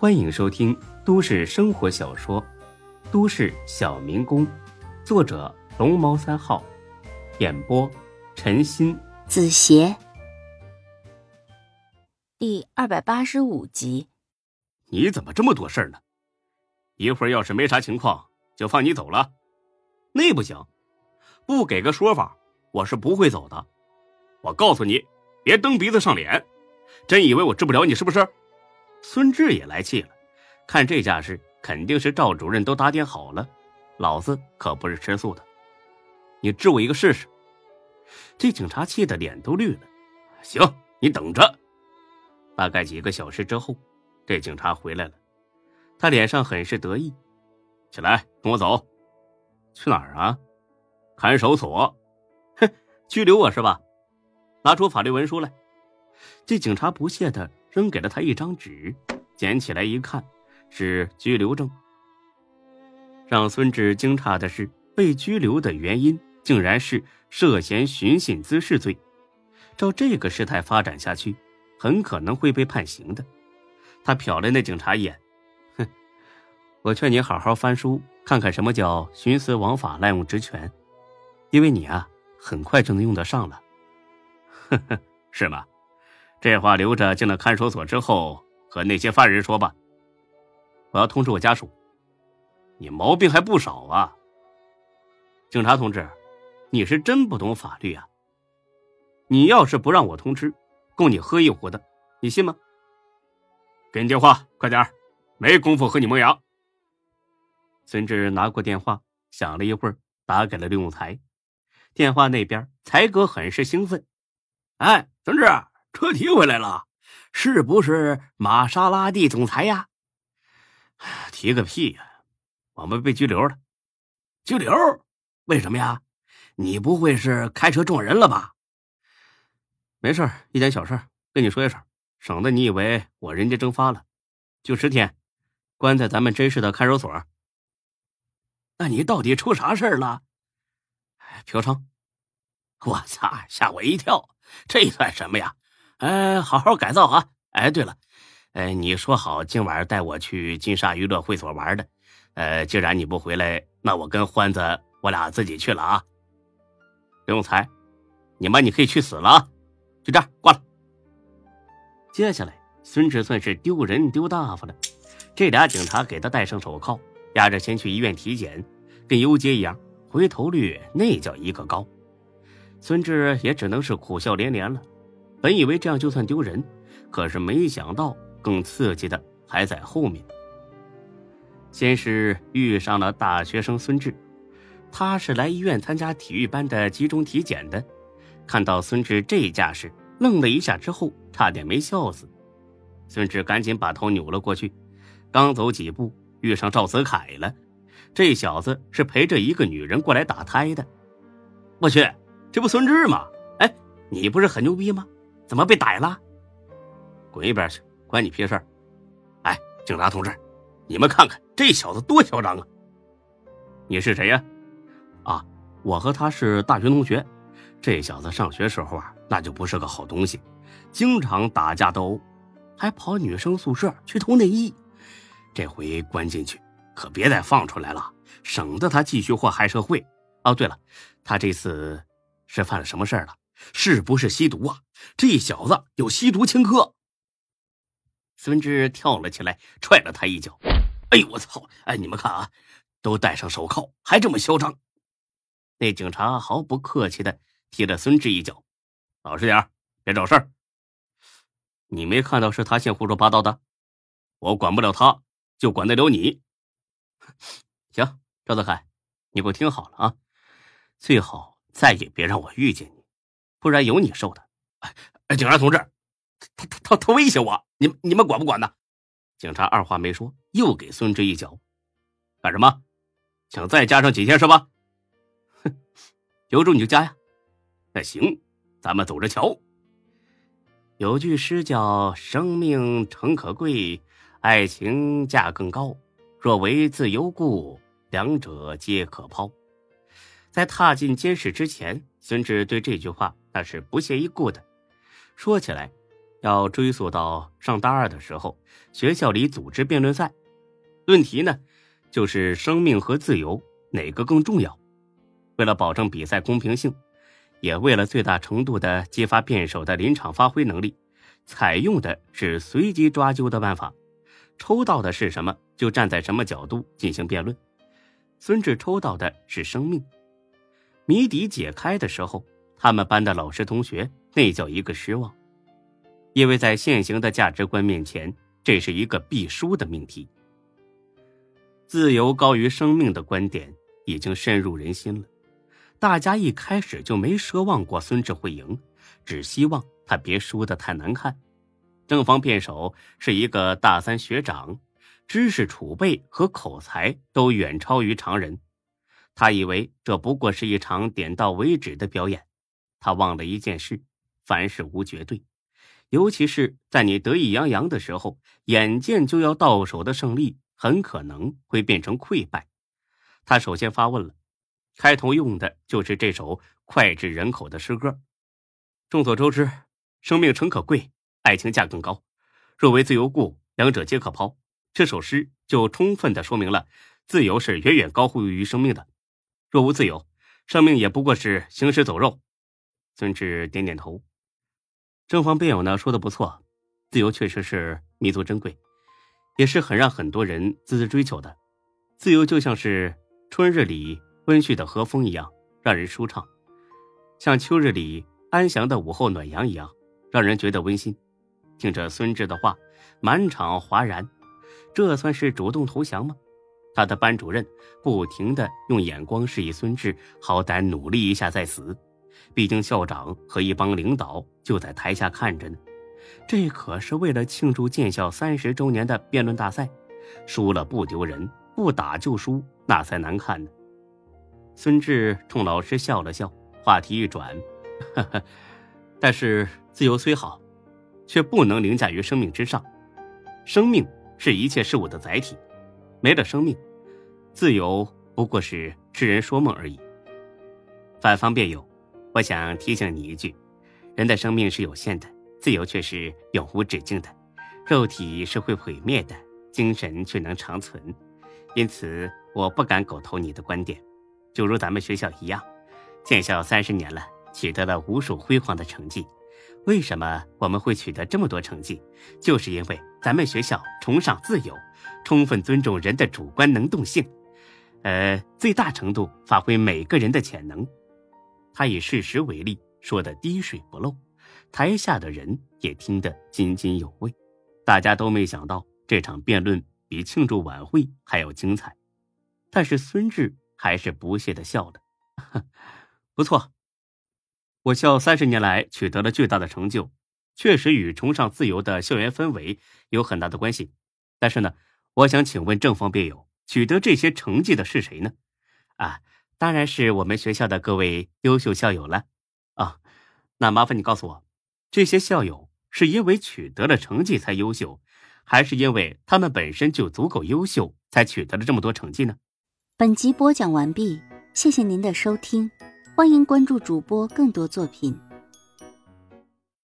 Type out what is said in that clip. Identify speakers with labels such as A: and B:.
A: 欢迎收听都市生活小说《都市小民工》，作者龙猫三号，演播陈鑫、
B: 子邪，第二百八十五集。
C: 你怎么这么多事儿呢？一会儿要是没啥情况，就放你走了。那不行，不给个说法，我是不会走的。我告诉你，别蹬鼻子上脸。真以为我治不了你是不是？孙志也来气了，看这架势，肯定是赵主任都打点好了，老子可不是吃素的。你治我一个试试。这警察气得脸都绿了。行，你等着。大概几个小时之后，这警察回来了，他脸上很是得意。起来，跟我走。去哪儿啊？看守所。哼，拘留我是吧？拿出法律文书来。这警察不屑的扔给了他一张纸，捡起来一看，是拘留证。让孙志惊诧的是，被拘留的原因竟然是涉嫌寻衅滋事罪。照这个事态发展下去，很可能会被判刑的。他瞟了那警察一眼，哼，我劝你好好翻书，看看什么叫徇私枉法、滥用职权，因为你啊，很快就能用得上了。呵呵，是吗？这话留着进了看守所之后和那些犯人说吧。我要通知我家属。你毛病还不少啊，警察同志，你是真不懂法律啊。你要是不让我通知，供你喝一壶的，你信吗？给你电话，快点没工夫和你磨牙。孙志拿过电话，想了一会儿，打给了刘永才。电话那边，才哥很是兴奋。哎，孙志。车提回来了，是不是玛莎拉蒂总裁呀？提个屁呀！我们被拘留了，拘留？为什么呀？你不会是开车撞人了吧？没事一点小事，跟你说一声，省得你以为我人间蒸发了。就十天，关在咱们真市的看守所。那你到底出啥事了？嫖娼！我操，吓我一跳！这算什么呀？哎，好好改造啊！哎，对了，哎，你说好今晚带我去金沙娱乐会所玩的，呃，既然你不回来，那我跟欢子我俩自己去了啊。刘永才，你妈你可以去死了啊！就这样挂了。接下来，孙志算是丢人丢大发了。这俩警察给他戴上手铐，押着先去医院体检，跟游街一样，回头率那叫一个高。孙志也只能是苦笑连连了。本以为这样就算丢人，可是没想到更刺激的还在后面。先是遇上了大学生孙志，他是来医院参加体育班的集中体检的，看到孙志这架势，愣了一下之后，差点没笑死。孙志赶紧把头扭了过去，刚走几步，遇上赵子凯了。这小子是陪着一个女人过来打胎的。我去，这不孙志吗？哎，你不是很牛逼吗？怎么被逮了？滚一边去，关你屁事！哎，警察同志，你们看看这小子多嚣张啊！你是谁呀？啊，我和他是大学同学。这小子上学时候啊，那就不是个好东西，经常打架斗殴，还跑女生宿舍去偷内衣。这回关进去，可别再放出来了，省得他继续祸害社会。哦，对了，他这次是犯了什么事儿了？是不是吸毒啊？这小子有吸毒前科。孙志跳了起来，踹了他一脚。哎呦我操！哎，你们看啊，都戴上手铐，还这么嚣张。那警察毫不客气的踢了孙志一脚，老实点别找事儿。你没看到是他先胡说八道的？我管不了他，就管得了你。行，赵德凯，你给我听好了啊，最好再也别让我遇见你。不然有你受的！哎，警察同志，他他他他威胁我，你你们管不管呢？警察二话没说，又给孙志一脚，干什么？想再加上几天是吧？哼，有种你就加呀！那行，咱们走着瞧。有句诗叫“生命诚可贵，爱情价更高。若为自由故，两者皆可抛。”在踏进监室之前，孙志对这句话。那是不屑一顾的。说起来，要追溯到上大二的时候，学校里组织辩论赛，论题呢就是生命和自由哪个更重要。为了保证比赛公平性，也为了最大程度的激发辩手的临场发挥能力，采用的是随机抓阄的办法，抽到的是什么就站在什么角度进行辩论。孙志抽到的是生命。谜底解开的时候，他们班的老师同学那叫一个失望，因为在现行的价值观面前，这是一个必输的命题。自由高于生命的观点已经深入人心了。大家一开始就没奢望过孙志会赢，只希望他别输得太难看。正方辩手是一个大三学长，知识储备和口才都远超于常人。他以为这不过是一场点到为止的表演，他忘了一件事：凡事无绝对，尤其是在你得意洋洋的时候，眼见就要到手的胜利很可能会变成溃败。他首先发问了。开头用的就是这首脍炙人口的诗歌。众所周知，生命诚可贵，爱情价更高。若为自由故，两者皆可抛。这首诗就充分的说明了，自由是远远高乎于生命的。若无自由，生命也不过是行尸走肉。孙志点点头。正方辩友呢说的不错，自由确实是弥足珍贵，也是很让很多人孜孜追求的。自由就像是春日里。温煦的和风一样让人舒畅，像秋日里安详的午后暖阳一样让人觉得温馨。听着孙志的话，满场哗然。这算是主动投降吗？他的班主任不停的用眼光示意孙志，好歹努力一下再死。毕竟校长和一帮领导就在台下看着呢。这可是为了庆祝建校三十周年的辩论大赛，输了不丢人，不打就输，那才难看呢。孙志冲老师笑了笑，话题一转，呵呵，但是自由虽好，却不能凌驾于生命之上。生命是一切事物的载体，没了生命，自由不过是痴人说梦而已。反方辩友，我想提醒你一句：人的生命是有限的，自由却是永无止境的。肉体是会毁灭的，精神却能长存。因此，我不敢苟同你的观点。就如咱们学校一样，建校三十年了，取得了无数辉煌的成绩。为什么我们会取得这么多成绩？就是因为咱们学校崇尚自由，充分尊重人的主观能动性，呃，最大程度发挥每个人的潜能。他以事实为例，说的滴水不漏，台下的人也听得津津有味。大家都没想到这场辩论比庆祝晚会还要精彩，但是孙志。还是不屑的笑了，不错，我校三十年来取得了巨大的成就，确实与崇尚自由的校园氛围有很大的关系。但是呢，我想请问正方辩友，取得这些成绩的是谁呢？啊，当然是我们学校的各位优秀校友了。啊，那麻烦你告诉我，这些校友是因为取得了成绩才优秀，还是因为他们本身就足够优秀才取得了这么多成绩呢？
B: 本集播讲完毕，谢谢您的收听，欢迎关注主播更多作品。